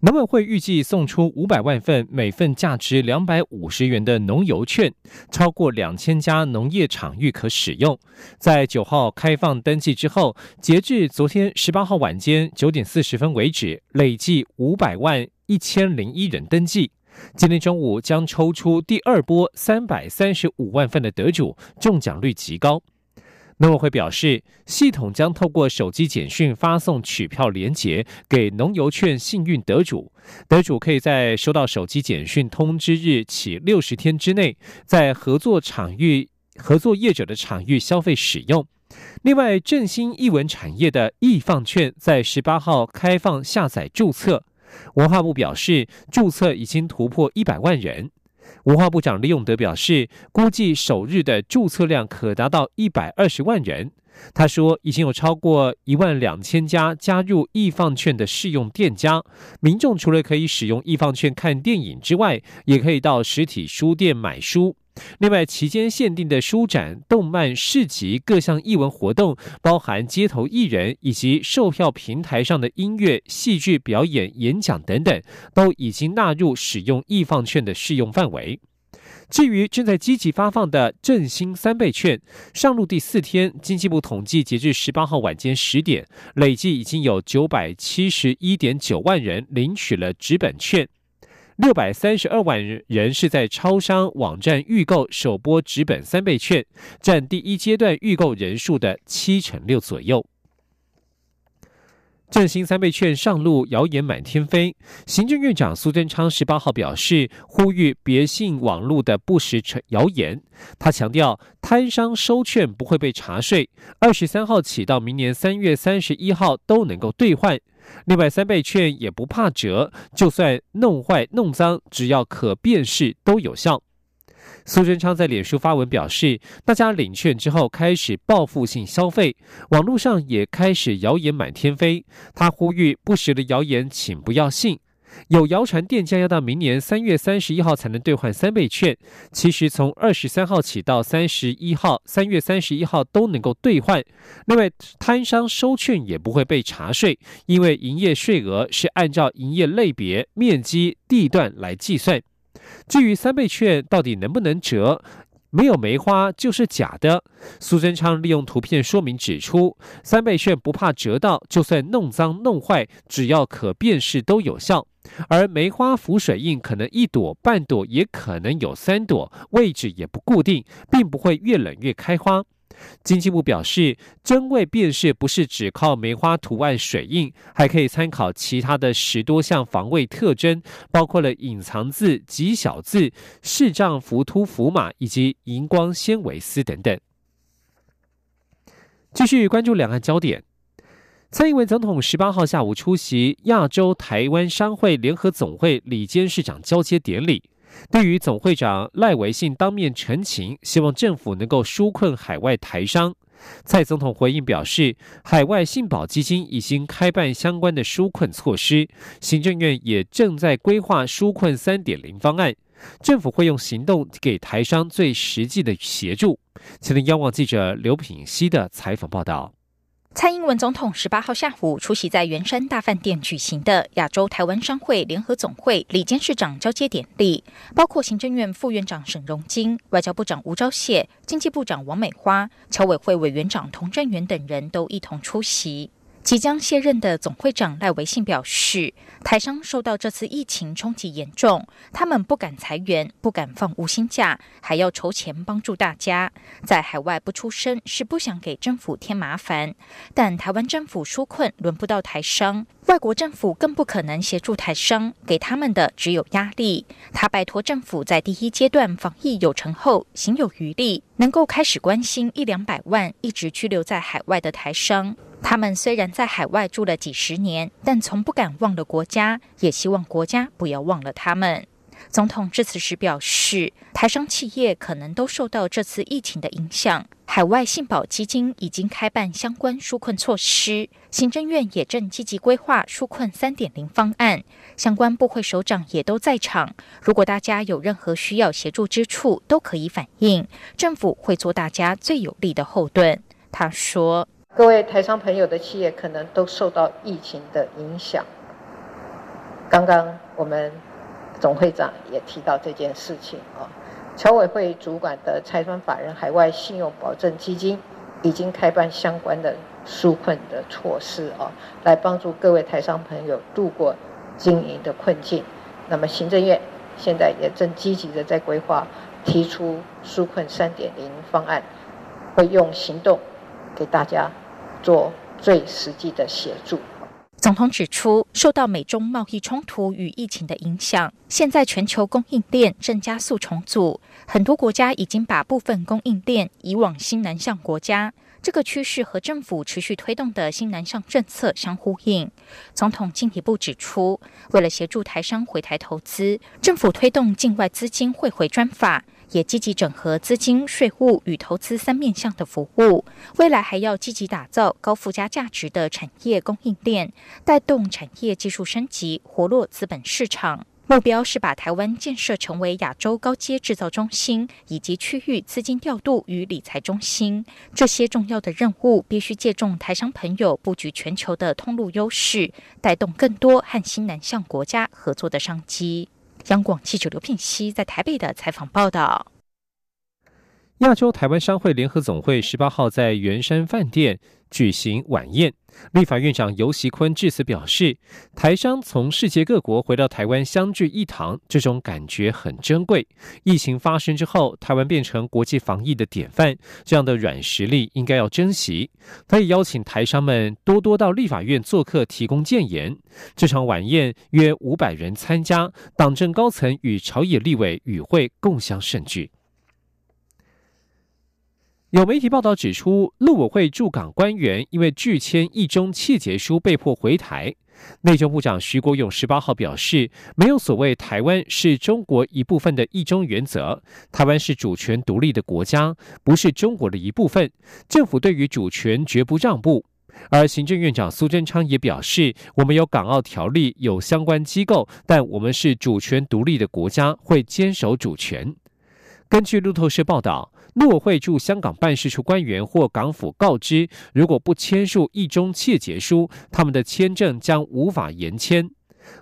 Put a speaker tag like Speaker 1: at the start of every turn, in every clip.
Speaker 1: 农委会预计送出五百万份，每份价值两百五十元的农油券，超过两千家农业场域可使用。在九号开放登记之后，截至昨天十八号晚间九点四十分为止，累计五百万一千零一人登记。今天中午将抽出第二波三百三十五万份的得主，中奖率极高。农委会表示，系统将透过手机简讯发送取票连结给农游券幸运得主，得主可以在收到手机简讯通知日起六十天之内，在合作场域、合作业者的场域消费使用。另外，振兴艺文产业的易放券在十八号开放下载注册，文化部表示，注册已经突破一百万人。文化部长李永德表示，估计首日的注册量可达到一百二十万人。他说，已经有超过一万两千家加入易放券的试用店家，民众除了可以使用易放券看电影之外，也可以到实体书店买书。另外，期间限定的书展、动漫市集、各项艺文活动，包含街头艺人以及售票平台上的音乐、戏剧表演、演讲等等，都已经纳入使用易放券的适用范围。至于正在积极发放的振兴三倍券，上路第四天，经济部统计，截至十八号晚间十点，累计已经有九百七十一点九万人领取了纸本券。六百三十二万人是在超商网站预购首波纸本三倍券，占第一阶段预购人数的七成六左右。振兴三倍券上路，谣言满天飞。行政院长苏贞昌十八号表示，呼吁别信网络的不实谣言。他强调，摊商收券不会被查税，二十三号起到明年三月三十一号都能够兑换。另外，三倍券也不怕折，就算弄坏、弄脏，只要可辨识都有效。苏贞昌在脸书发文表示，大家领券之后开始报复性消费，网络上也开始谣言满天飞。他呼吁不实的谣言，请不要信。有谣传店家要到明年三月三十一号才能兑换三倍券，其实从二十三号起到三十一号，三月三十一号都能够兑换。另外，摊商收券也不会被查税，因为营业税额是按照营业类别、面积、地段来计算。至于三倍券到底能不能折？没有梅花就是假的。苏贞昌利用图片说明指出，三倍券不怕折到，就算弄脏弄坏，只要可辨识都有效。而梅花浮水印可能一朵半朵，也可能有三朵，位置也不固定，并不会越冷越开花。经济部表示，真伪辨识不是只靠梅花图案水印，还可以参考其他的十多项防卫特征，包括了隐藏字、极小字、视障浮凸浮码以及荧光纤维丝等等。继续关注两岸焦点，蔡英文总统十八号下午出席亚洲台湾商会联合总会李监事长交接典礼。对于总会长赖维信当面陈情，希望政府能够纾困海外台商。蔡总统回应表示，海外信保基金已经开办相关的纾困措施，行政院也正在规划纾困三点零方案，政府会用行动给台商最实际的协助。前天央望记者刘品希的采访报道。
Speaker 2: 蔡英文总统十八号下午出席在圆山大饭店举行的亚洲台湾商会联合总会李监事长交接典礼，包括行政院副院长沈荣金、外交部长吴钊燮、经济部长王美花、侨委会委员长童振源等人都一同出席。即将卸任的总会长赖维信表示，台商受到这次疫情冲击严重，他们不敢裁员，不敢放无薪假，还要筹钱帮助大家。在海外不出声是不想给政府添麻烦，但台湾政府纾困轮不到台商，外国政府更不可能协助台商，给他们的只有压力。他拜托政府在第一阶段防疫有成后，行有余力，能够开始关心一两百万一直居留在海外的台商。他们虽然在海外住了几十年，但从不敢忘了国家，也希望国家不要忘了他们。总统致辞时表示，台商企业可能都受到这次疫情的影响。海外信保基金已经开办相关纾困措施，行政院也正积极规划纾困三点零方案，相关部会首长也都在场。如果大家有任何需要协助之处，都可以反映，政府会做大家最有力的后盾。他说：“
Speaker 3: 各位台商朋友的企业可能都受到疫情的影响。刚刚我们总会长也提到这件事情啊。”侨委会主管的财团法人海外信用保证基金已经开办相关的纾困的措施啊，来帮助各位台商朋友度过经营的困境。那么行政院现在也正积极的在规划提出纾困三点零方案，会用行动给大家做最实际的协助。
Speaker 2: 总统指出，受到美中贸易冲突与疫情的影响，现在全球供应链正加速重组，很多国家已经把部分供应链移往新南向国家。这个趋势和政府持续推动的新南向政策相呼应。总统进一步指出，为了协助台商回台投资，政府推动境外资金汇回专法。也积极整合资金、税务与投资三面向的服务，未来还要积极打造高附加价值的产业供应链，带动产业技术升级，活络资本市场。目标是把台湾建设成为亚洲高阶制造中心，以及区域资金调度与理财中心。这些重要的任务必须借重台商朋友布局全球的通路优势，带动更多和新南向国家合作的商机。央广记者刘聘熙在台北的采访报道：
Speaker 1: 亚洲台湾商会联合总会十八号在圆山饭店举行晚宴，立法院长游锡坤致辞表示，台商从世界各国回到台湾相聚一堂，这种感觉很珍贵。疫情发生之后，台湾变成国际防疫的典范，这样的软实力应该要珍惜。他也邀请台商们多多到立法院做客，提供建言。这场晚宴约五百人参加，党政高层与朝野立委与会共襄盛举。有媒体报道指出，陆委会驻港官员因为拒签一中切结书被迫回台。内政部长徐国勇十八号表示，没有所谓台湾是中国一部分的一中原则，台湾是主权独立的国家，不是中国的一部分。政府对于主权绝不让步。而行政院长苏贞昌也表示，我们有港澳条例，有相关机构，但我们是主权独立的国家，会坚守主权。根据路透社报道。陆委会驻香港办事处官员或港府告知，如果不签署一中切结书，他们的签证将无法延签。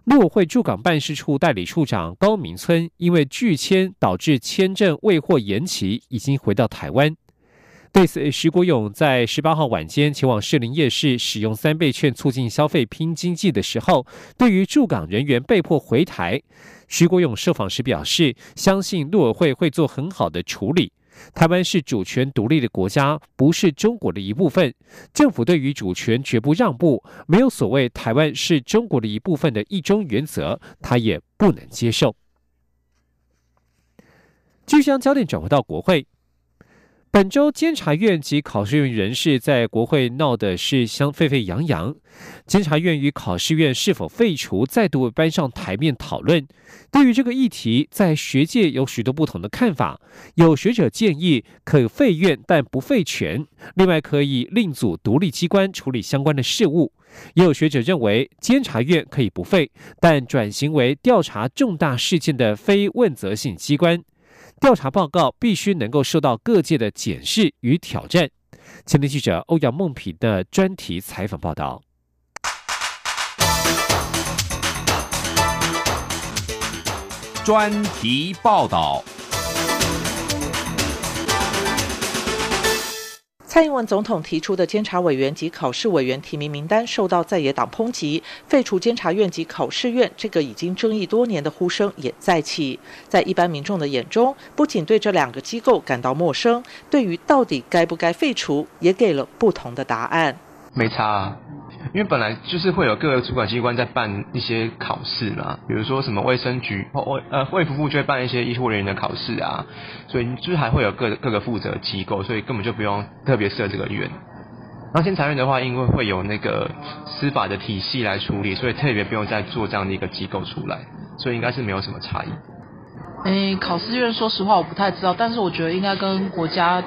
Speaker 1: 陆委会驻港办事处代理处长高明村因为拒签导致签证未获延期，已经回到台湾。对此，徐国勇在十八号晚间前往士林夜市使用三倍券促进消费拼经济的时候，对于驻港人员被迫回台，徐国勇受访时表示，相信陆委会会做很好的处理。台湾是主权独立的国家，不是中国的一部分。政府对于主权绝不让步，没有所谓台湾是中国的一部分的一中原则，他也不能接受。继续将焦点转回到国会。本周监察院及考试院人士在国会闹的是相沸沸扬扬，监察院与考试院是否废除再度搬上台面讨论。对于这个议题，在学界有许多不同的看法。有学者建议可废院但不废权，另外可以另组独立机关处理相关的事务。也有学者认为监察院可以不废，但转型为调查重大事件的非问责性机关。调查报告必须能够受到各界的检视与挑战。前天记者欧阳梦平的专题采访报道。
Speaker 4: 专题报道。
Speaker 5: 蔡英文总统提出的监察委员及考试委员提名名单受到在野党抨击，废除监察院及考试院这个已经争议多年的呼声也再起。在一般民众的眼中，不仅对这两个机构感到陌生，对于到底该不该废除，也给了不同的答案。
Speaker 6: 没差。因为本来就是会有各个主管机关在办一些考试嘛，比如说什么卫生局或卫呃卫福部就会办一些医护人员的考试啊，所以就是还会有各各个负责机构，所以根本就不用特别设这个院。然后监察院的话，因为会有那个司法的体系来处理，所以特别不用再做这样的一个机构出来，所以应该是没有什么差异。
Speaker 7: 诶，考试院说实话我不太知道，但是我觉得应该跟国家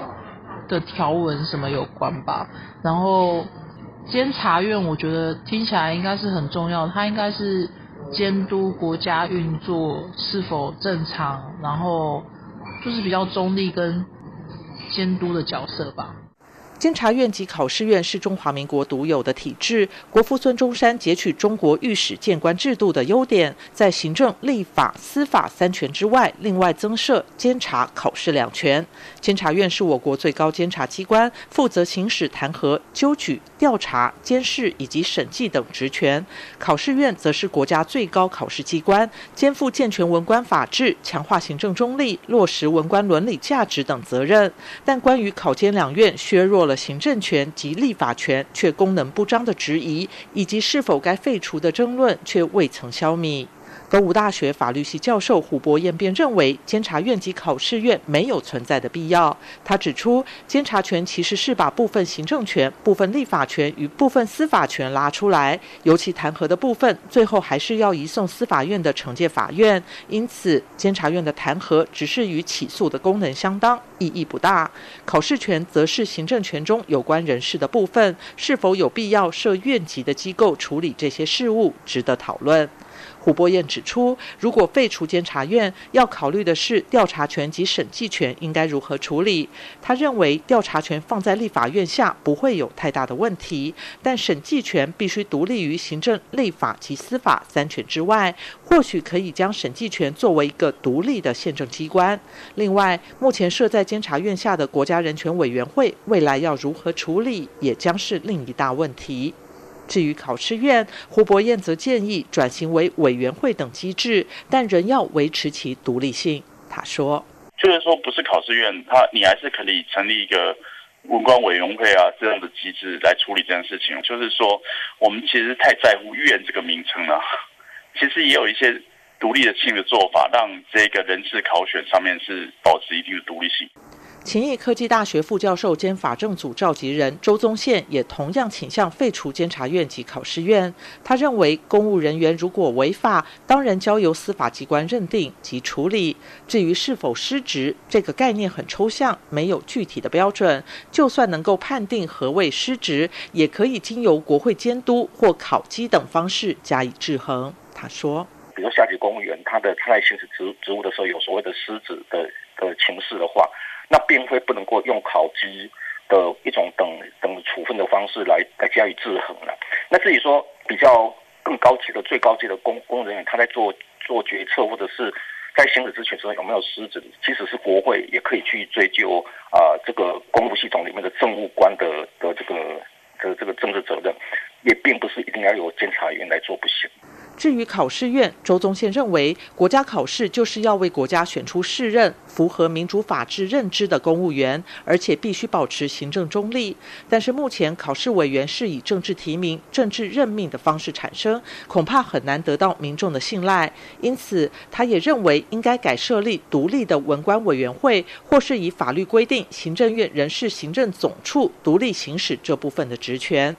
Speaker 7: 的条文什么有关吧。然后监察院，我觉得听起来应该是很重要，它应该是监督国家运作是否正常，然后就是比较中立跟监督的角色吧。
Speaker 5: 监察院及考试院是中华民国独有的体制。国父孙中山截取中国御史谏官制度的优点，在行政、立法、司法三权之外，另外增设监察、考试两权。监察院是我国最高监察机关，负责行使弹劾、纠举、调查、监视以及审计等职权。考试院则是国家最高考试机关，肩负健全文官法治、强化行政中立、落实文官伦理价值等责任。但关于考监两院削弱了行政权及立法权却功能不彰的质疑，以及是否该废除的争论，却未曾消灭。东吴大学法律系教授胡博彦便认为，监察院及考试院没有存在的必要。他指出，监察权其实是把部分行政权、部分立法权与部分司法权拉出来，尤其弹劾的部分，最后还是要移送司法院的惩戒法院。因此，监察院的弹劾只是与起诉的功能相当，意义不大。考试权则是行政权中有关人士的部分，是否有必要设院级的机构处理这些事务，值得讨论。胡波燕指出，如果废除监察院，要考虑的是调查权及审计权应该如何处理。他认为，调查权放在立法院下不会有太大的问题，但审计权必须独立于行政、立法及司法三权之外。或许可以将审计权作为一个独立的宪政机关。另外，目前设在监察院下的国家人权委员会，未来要如何处理，也将是另一大问题。至于考试院，胡博彦则建议转型为委员会等机制，但仍要维持其独立性。他说：“
Speaker 8: 就是说，不是考试院，他你还是可以成立一个文官委员会啊这样的机制来处理这件事情。就是说，我们其实太在乎院这个名称了，其实也有一些独立的性的做法，让这个人事考选上面是保持一定的独立性。”
Speaker 5: 勤益科技大学副教授兼法政组召集人周宗宪也同样倾向废除监察院及考试院。他认为，公务人员如果违法，当然交由司法机关认定及处理。至于是否失职，这个概念很抽象，没有具体的标准。就算能够判定何谓失职，也可以经由国会监督或考绩等方式加以制衡。他说：“
Speaker 9: 比如下级公务员，他的他在行使职职务的时候有所谓的失职的的情势的话。”那并非不能够用考绩的一种等等处分的方式来来加以制衡了。那至于说比较更高级的最高级的公公人员，他在做做决策或者是在行使职权时候有没有失职，即使是国会也可以去追究啊这个公务系统里面的政务官的的这个的这个政治责任，也并不是一定要由监察员来做不行。
Speaker 5: 至于考试院，周宗宪认为，国家考试就是要为国家选出适任、符合民主法治认知的公务员，而且必须保持行政中立。但是目前考试委员是以政治提名、政治任命的方式产生，恐怕很难得到民众的信赖。因此，他也认为应该改设立独立的文官委员会，或是以法律规定，行政院人事行政总处独立行使这部分的职权。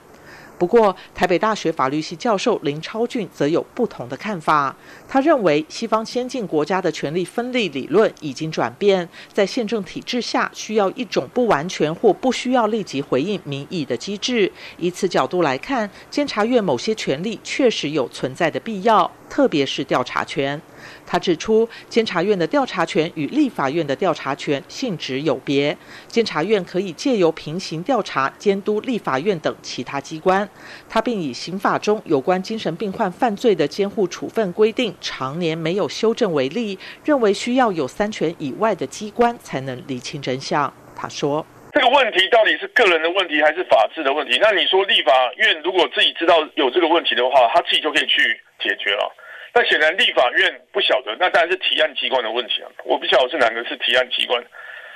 Speaker 5: 不过，台北大学法律系教授林超俊则有不同的看法。他认为，西方先进国家的权力分立理论已经转变，在宪政体制下，需要一种不完全或不需要立即回应民意的机制。以此角度来看，监察院某些权力确实有存在的必要，特别是调查权。他指出，监察院的调查权与立法院的调查权性质有别。监察院可以借由平行调查监督立法院等其他机关。他并以刑法中有关精神病患犯罪的监护处分规定常年没有修正为例，认为需要有三权以外的机关才能厘清真相。他说：“
Speaker 10: 这个问题到底是个人的问题还是法治的问题？那你说立法院如果自己知道有这个问题的话，他自己就可以去解决了。”那显然立法院不晓得，那当然是提案机关的问题啊！我不晓得是哪个是提案机关，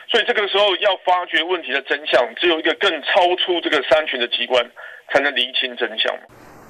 Speaker 10: 所以这个时候要发掘问题的真相，只有一个更超出这个三权的机关才能厘清真相。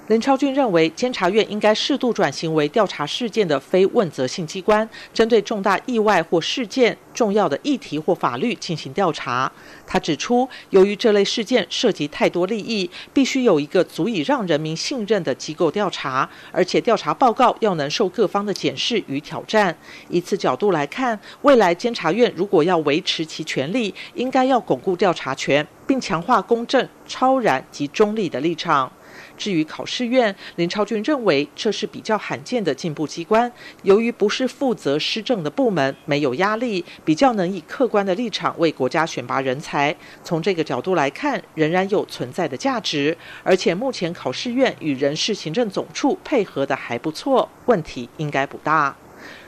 Speaker 5: 林超俊认为，监察院应该适度转型为调查事件的非问责性机关，针对重大意外或事件、重要的议题或法律进行调查。他指出，由于这类事件涉及太多利益，必须有一个足以让人民信任的机构调查，而且调查报告要能受各方的检视与挑战。以此角度来看，未来监察院如果要维持其权力，应该要巩固调查权，并强化公正、超然及中立的立场。至于考试院，林超俊认为这是比较罕见的进步机关。由于不是负责施政的部门，没有压力，比较能以客观的立场为国家选拔人才。从这个角度来看，仍然有存在的价值。而且目前考试院与人事行政总处配合的还不错，问题应该不大。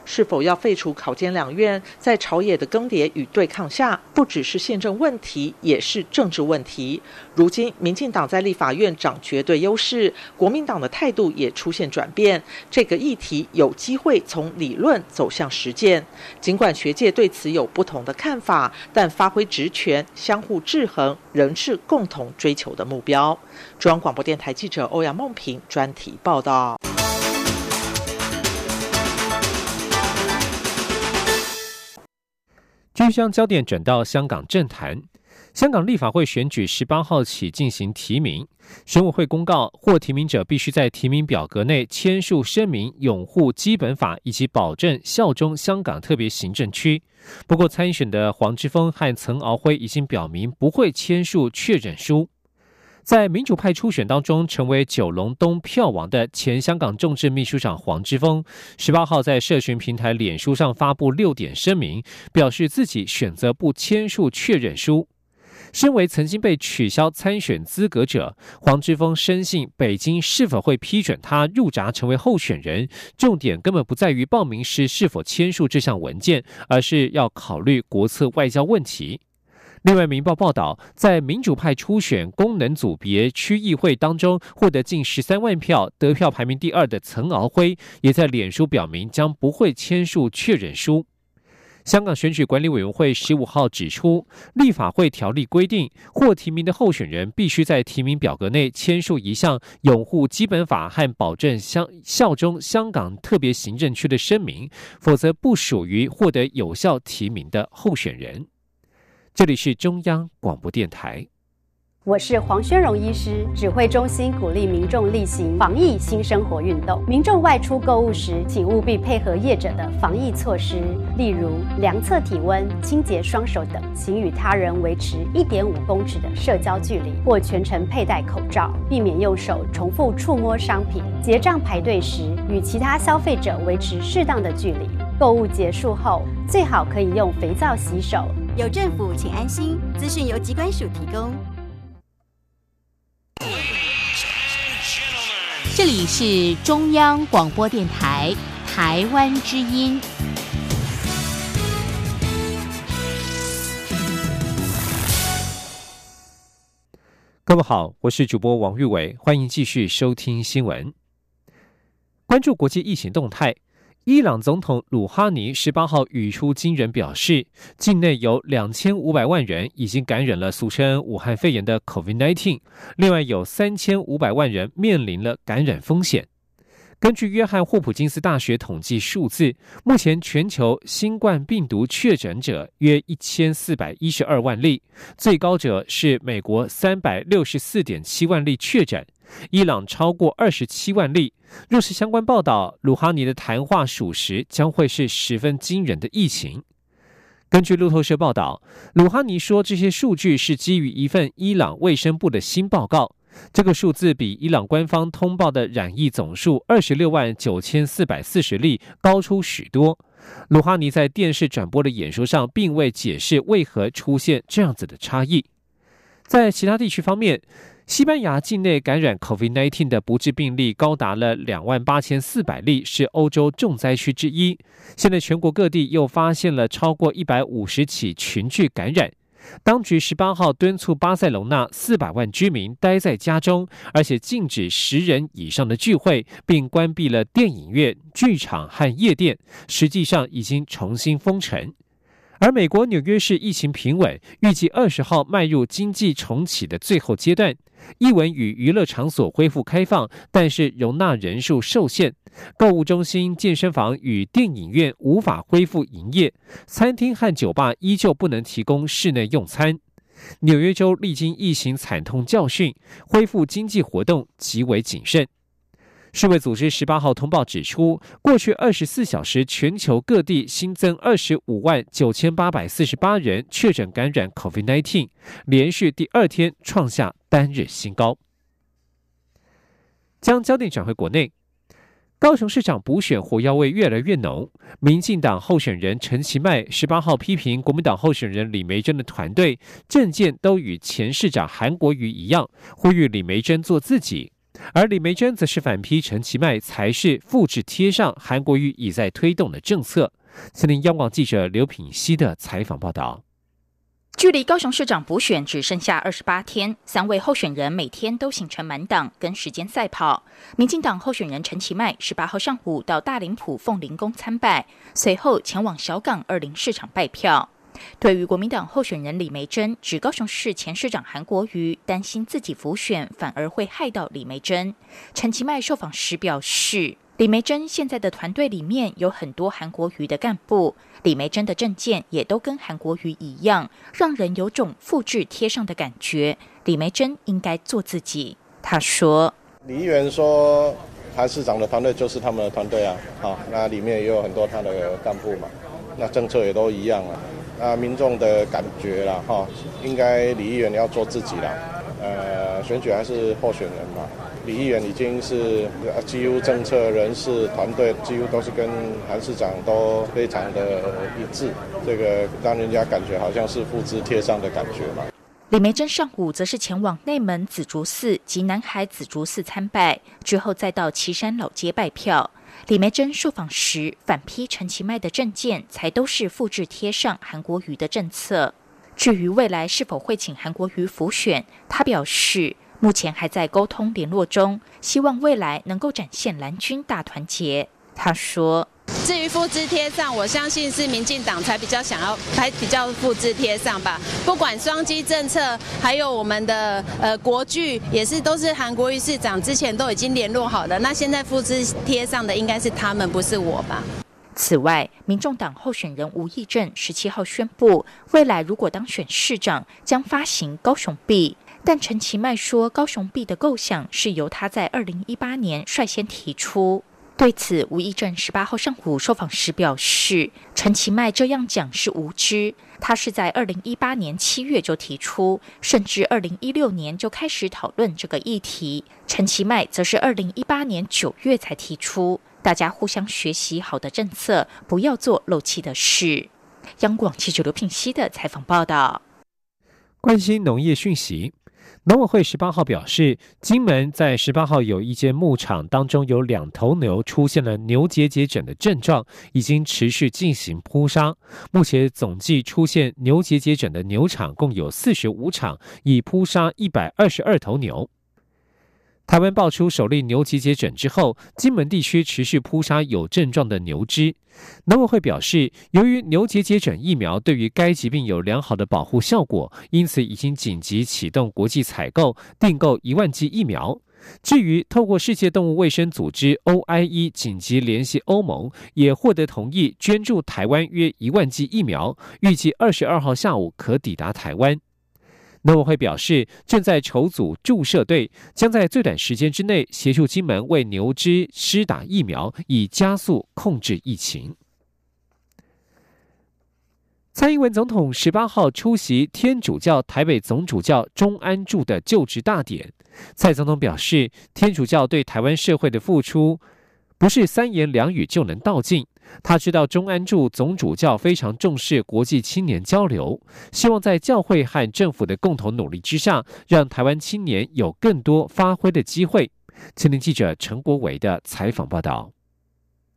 Speaker 5: 是否要废除考监两院，在朝野的更迭与对抗下，不只是宪政问题，也是政治问题。如今，民进党在立法院掌绝对优势，国民党的态度也出现转变。这个议题有机会从理论走向实践。尽管学界对此有不同的看法，但发挥职权、相互制衡，仍是共同追求的目标。中央广播电台记者欧阳梦平专题报道。
Speaker 1: 将焦点转到香港政坛，香港立法会选举十八号起进行提名，选委会公告，获提名者必须在提名表格内签署声明，拥护基本法以及保证效忠香港特别行政区。不过，参选的黄之锋和岑敖辉已经表明不会签署确认书。在民主派初选当中，成为九龙东票王的前香港众志秘书长黄之锋，十八号在社群平台脸书上发布六点声明，表示自己选择不签署确认书。身为曾经被取消参选资格者，黄之锋深信北京是否会批准他入闸成为候选人，重点根本不在于报名时是否签署这项文件，而是要考虑国策外交问题。另外，《明报》报道，在民主派初选功能组别区议会当中获得近十三万票、得票排名第二的岑敖辉，也在脸书表明将不会签署确认书。香港选举管理委员会十五号指出，立法会条例规定，获提名的候选人必须在提名表格内签署一项拥护基本法和保证香效忠香港特别行政区的声明，否则不属于获得有效提名的候选人。这里是中央广播电台。
Speaker 11: 我是黄宣荣医师，指挥中心鼓励民众例行防疫新生活运动。民众外出购物时，请务必配合业者的防疫措施，例如量测体温、清洁双手等。请与他人维持一点五公尺的社交距离，或全程佩戴口罩，避免用手重复触摸商品。结账排队时，与其他消费者维持适当的距离。购物结束后，最好可以用肥皂洗手。有政府，请安心。资讯由机关署提供。
Speaker 12: 这里是中央广播电台台湾之音。
Speaker 1: 各位好，我是主播王玉伟，欢迎继续收听新闻，关注国际疫情动态。伊朗总统鲁哈尼十八号语出惊人，表示境内有两千五百万人已经感染了俗称武汉肺炎的 COVID-19，另外有三千五百万人面临了感染风险。根据约翰霍普金斯大学统计数字，目前全球新冠病毒确诊者约一千四百一十二万例，最高者是美国三百六十四点七万例确诊。伊朗超过二十七万例。若是相关报道，鲁哈尼的谈话属实，将会是十分惊人的疫情。根据路透社报道，鲁哈尼说，这些数据是基于一份伊朗卫生部的新报告。这个数字比伊朗官方通报的染疫总数二十六万九千四百四十例高出许多。鲁哈尼在电视转播的演说上，并未解释为何出现这样子的差异。在其他地区方面。西班牙境内感染 COVID-19 的不治病例高达了两万八千四百例，是欧洲重灾区之一。现在全国各地又发现了超过一百五十起群聚感染。当局十八号敦促巴塞隆纳四百万居民待在家中，而且禁止十人以上的聚会，并关闭了电影院、剧场和夜店。实际上已经重新封城。而美国纽约市疫情平稳，预计二十号迈入经济重启的最后阶段。艺文与娱乐场所恢复开放，但是容纳人数受限。购物中心、健身房与电影院无法恢复营业，餐厅和酒吧依旧不能提供室内用餐。纽约州历经疫情惨痛教训，恢复经济活动极为谨慎。世卫组织十八号通报指出，过去二十四小时，全球各地新增二十五万九千八百四十八人确诊感染 COVID-19，连续第二天创下单日新高。将焦点转回国内，高雄市长补选火药味越来越浓。民进党候选人陈其迈十八号批评国民党候选人李梅珍的团队政见都与前市长韩国瑜一样，呼吁李梅珍做自己。而李梅珍则是反批陈其迈才是复制贴上韩国瑜已在推动的政策。森林央广记者刘品希的采访报道。
Speaker 2: 距离高雄市长补选只剩下二十八天，三位候选人每天都行程满档，跟时间赛跑。民进党候选人陈其迈十八号上午到大林埔凤林宫参拜，随后前往小港二林市场拜票。对于国民党候选人李梅珍，指高雄市前市长韩国瑜担心自己浮选反而会害到李梅珍。陈其迈受访时表示，李梅珍现在的团队里面有很多韩国瑜的干部，李梅珍的证件也都跟韩国瑜一样，让人有种复制贴上的感觉。李梅珍应该做自己。他说：“
Speaker 13: 李议员说，韩市长的团队就是他们的团队啊，好，那里面也有很多他的干部嘛，那政策也都一样啊。”那，民众的感觉啦，哈，应该李议员要做自己啦。呃，选举还是候选人嘛，李议员已经是几乎政策人事团队几乎都是跟韩市长都非常的一致，这个让人家感觉好像是复制贴上的感觉嘛。
Speaker 2: 李梅珍上午则是前往内门紫竹寺及南海紫竹寺参拜，之后再到旗山老街拜票。李梅珍受访时反批陈其迈的政见才都是复制贴上韩国瑜的政策。至于未来是否会请韩国瑜辅选，他表示目前还在沟通联络中，希望未来能够展现蓝军大团结。他说。
Speaker 14: 至于复制贴上，我相信是民进党才比较想要，才比较复制贴上吧。不管双击政策，还有我们的呃国剧，也是都是韩国瑜市长之前都已经联络好的。那现在复制贴上的应该是他们，不是我吧？
Speaker 2: 此外，民众党候选人吴益政十七号宣布，未来如果当选市长，将发行高雄币。但陈其迈说，高雄币的构想是由他在二零一八年率先提出。对此，吴益政十八号上午受访时表示，陈其迈这样讲是无知。他是在二零一八年七月就提出，甚至二零一六年就开始讨论这个议题。陈其迈则是二零一八年九月才提出。大家互相学习好的政策，不要做漏气的事。央广记者刘品熙的采访报道。
Speaker 1: 关心农业讯息。农委会十八号表示，金门在十八号有一间牧场当中有两头牛出现了牛结节疹的症状，已经持续进行扑杀。目前总计出现牛结节疹的牛场共有四十五场，已扑杀一百二十二头牛。台湾爆出首例牛结节疹之后，金门地区持续扑杀有症状的牛只。农委会表示，由于牛结节疹疫苗对于该疾病有良好的保护效果，因此已经紧急启动国际采购，订购一万剂疫苗。至于透过世界动物卫生组织 OIE 紧急联系欧盟，也获得同意捐助台湾约一万剂疫苗，预计二十二号下午可抵达台湾。农委会表示，正在筹组注射队，将在最短时间之内协助金门为牛只施打疫苗，以加速控制疫情。蔡英文总统十八号出席天主教台北总主教钟安柱的就职大典，蔡总统表示，天主教对台湾社会的付出，不是三言两语就能道尽。他知道中安柱总主教非常重视国际青年交流，希望在教会和政府的共同努力之下，让台湾青年有更多发挥的机会。青年记者陈国伟的采访报道。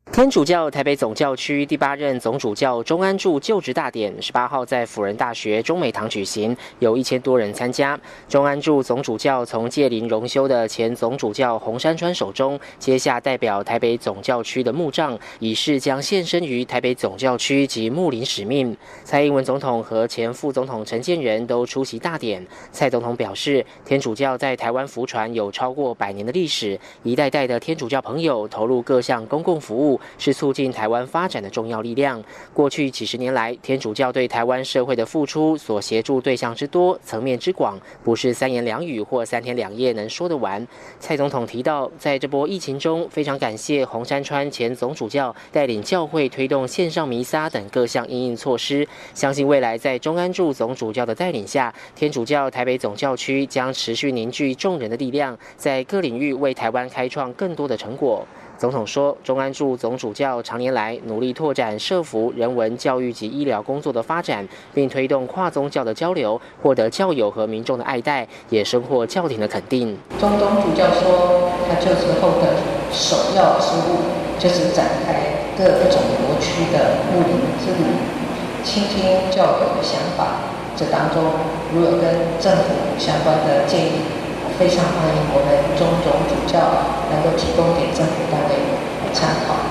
Speaker 15: 天主教台北总教区第八任总主教钟安柱就职大典，十八号在辅仁大学中美堂举行，有一千多人参加。钟安柱总主教从届龄荣休的前总主教洪山川手中接下代表台北总教区的墓杖，以示将献身于台北总教区及牧林使命。蔡英文总统和前副总统陈建仁都出席大典。蔡总统表示，天主教在台湾福传有超过百年的历史，一代代的天主教朋友投入各项公共服务。是促进台湾发展的重要力量。过去几十年来，天主教对台湾社会的付出所协助对象之多、层面之广，不是三言两语或三天两夜能说得完。蔡总统提到，在这波疫情中，非常感谢洪山川前总主教带领教会推动线上弥撒等各项应应措施。相信未来在中安柱总主教的带领下，天主教台北总教区将持续凝聚众人的力量，在各领域为台湾开创更多的成果。总统说，中安驻总主教常年来努力拓展社福、人文、教育及医疗工作的发展，并推动跨宗教的交流，获得教友和民众的爱戴，也收获教廷的肯定。
Speaker 3: 中东主教说，他就职后的首要之务就是展开各种国区的牧灵之旅，倾听教友的想法。这当中如有跟政府相关的建议。非常欢迎我们中总主教能够提供给政府单位参考。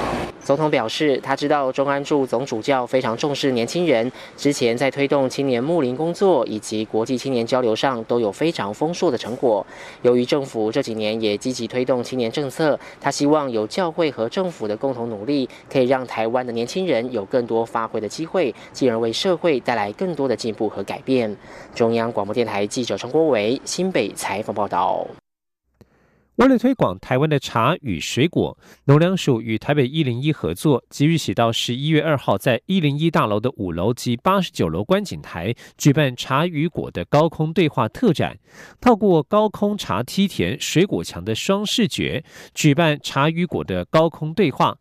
Speaker 15: 总统表示，他知道中安驻总主教非常重视年轻人，之前在推动青年牧林工作以及国际青年交流上都有非常丰硕的成果。由于政府这几年也积极推动青年政策，他希望有教会和政府的共同努力，可以让台湾的年轻人有更多发挥的机会，进而为社会带来更多的进步和改变。中央广播电台记者陈国维新北采访报道。
Speaker 1: 为了推广台湾的茶与水果，农粮署与台北一零一合作，即日起到十一月二号，在一零一大楼的五楼及八十九楼观景台举办茶与果的高空对话特展，透过高空茶梯田、水果墙的双视觉，举办茶与果的高空对话，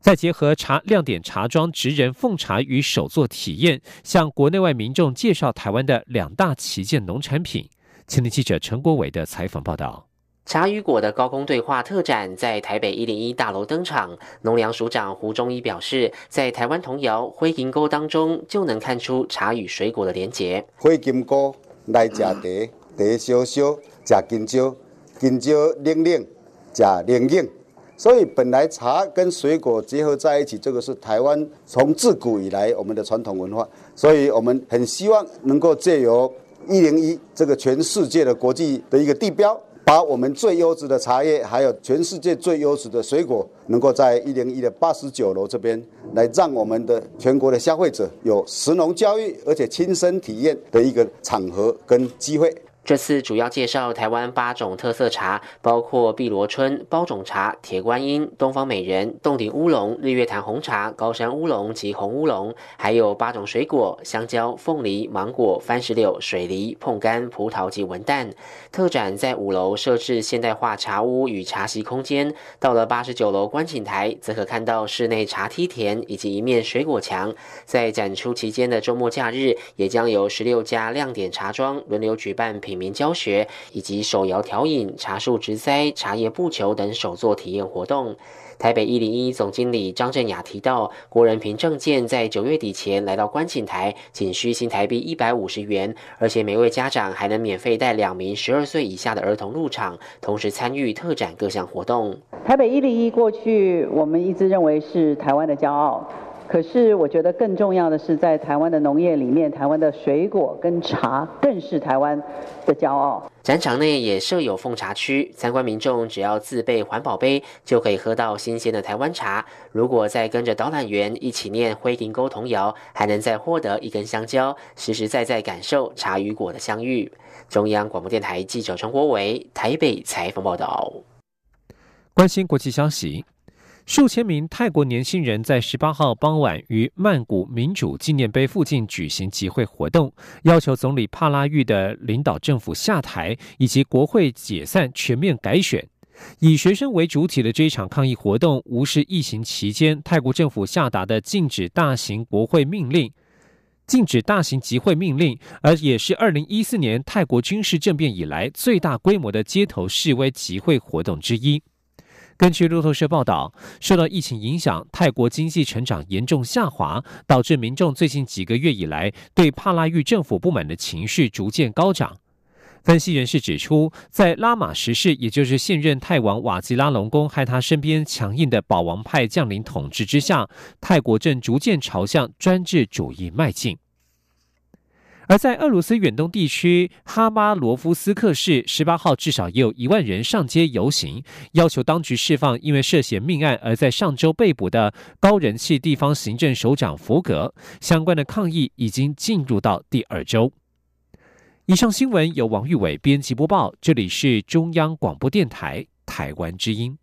Speaker 1: 再结合茶亮点茶庄职人奉茶与手作体验，向国内外民众介绍台湾的两大旗舰农产品。青年记者陈国伟的采访报道。
Speaker 15: 茶与果的高空对话特展在台北一零一大楼登场。农粮署长胡忠一表示，在台湾童谣《灰金沟》当中，就能看出茶与水果的连结。
Speaker 16: 灰金沟来吃茶，茶烧烧吃金蕉，金蕉冷冷吃冷冷。所以本来茶跟水果结合在一起，这个是台湾从自古以来我们的传统文化。所以我们很希望能够借由一零一这个全世界的国际的一个地标。把我们最优质的茶叶，还有全世界最优质的水果，能够在一零一的八十九楼这边，来让我们的全国的消费者有食农教育，而且亲身体验的一个场合跟机会。
Speaker 15: 这次主要介绍台湾八种特色茶，包括碧螺春、包种茶、铁观音、东方美人、洞顶乌龙、日月潭红茶、高山乌龙及红乌龙，还有八种水果：香蕉、凤梨、芒果、番石榴、水梨、碰柑、葡萄及文旦。特展在五楼设置现代化茶屋与茶席空间，到了八十九楼观景台，则可看到室内茶梯田以及一面水果墙。在展出期间的周末假日，也将有十六家亮点茶庄轮流举办品。民教学以及手摇调饮、茶树植栽、茶叶布球等手作体验活动。台北一零一总经理张振雅提到，国人凭证件在九月底前来到观景台，仅需新台币一百五十元，而且每位家长还能免费带两名十二岁以下的儿童入场，同时参与特展各项活动。
Speaker 17: 台北一零一过去我们一直认为是台湾的骄傲。可是，我觉得更重要的是，在台湾的农业里面，台湾的水果跟茶更是台湾的骄傲。
Speaker 15: 展场内也设有奉茶区，参观民众只要自备环保杯，就可以喝到新鲜的台湾茶。如果再跟着导览员一起念灰林沟童谣，还能再获得一根香蕉，实实在在感受茶与果的相遇。中央广播电台记者陈国伟台北采访报道。
Speaker 1: 关心国际消息。数千名泰国年轻人在十八号傍晚于曼谷民主纪念碑附近举行集会活动，要求总理帕拉育的领导政府下台，以及国会解散、全面改选。以学生为主体的这一场抗议活动，无视疫情期间泰国政府下达的禁止大型国会命令、禁止大型集会命令，而也是二零一四年泰国军事政变以来最大规模的街头示威集会活动之一。根据路透社报道，受到疫情影响，泰国经济成长严重下滑，导致民众最近几个月以来对帕拉育政府不满的情绪逐渐高涨。分析人士指出，在拉玛十世，也就是现任泰王瓦吉拉隆功和他身边强硬的保王派将领统治之下，泰国正逐渐朝向专制主义迈进。而在俄罗斯远东地区哈巴罗夫斯克市，十八号至少也有一万人上街游行，要求当局释放因为涉嫌命案而在上周被捕的高人气地方行政首长福格。相关的抗议已经进入到第二周。以上新闻由王玉伟编辑播报，这里是中央广播电台台湾之音。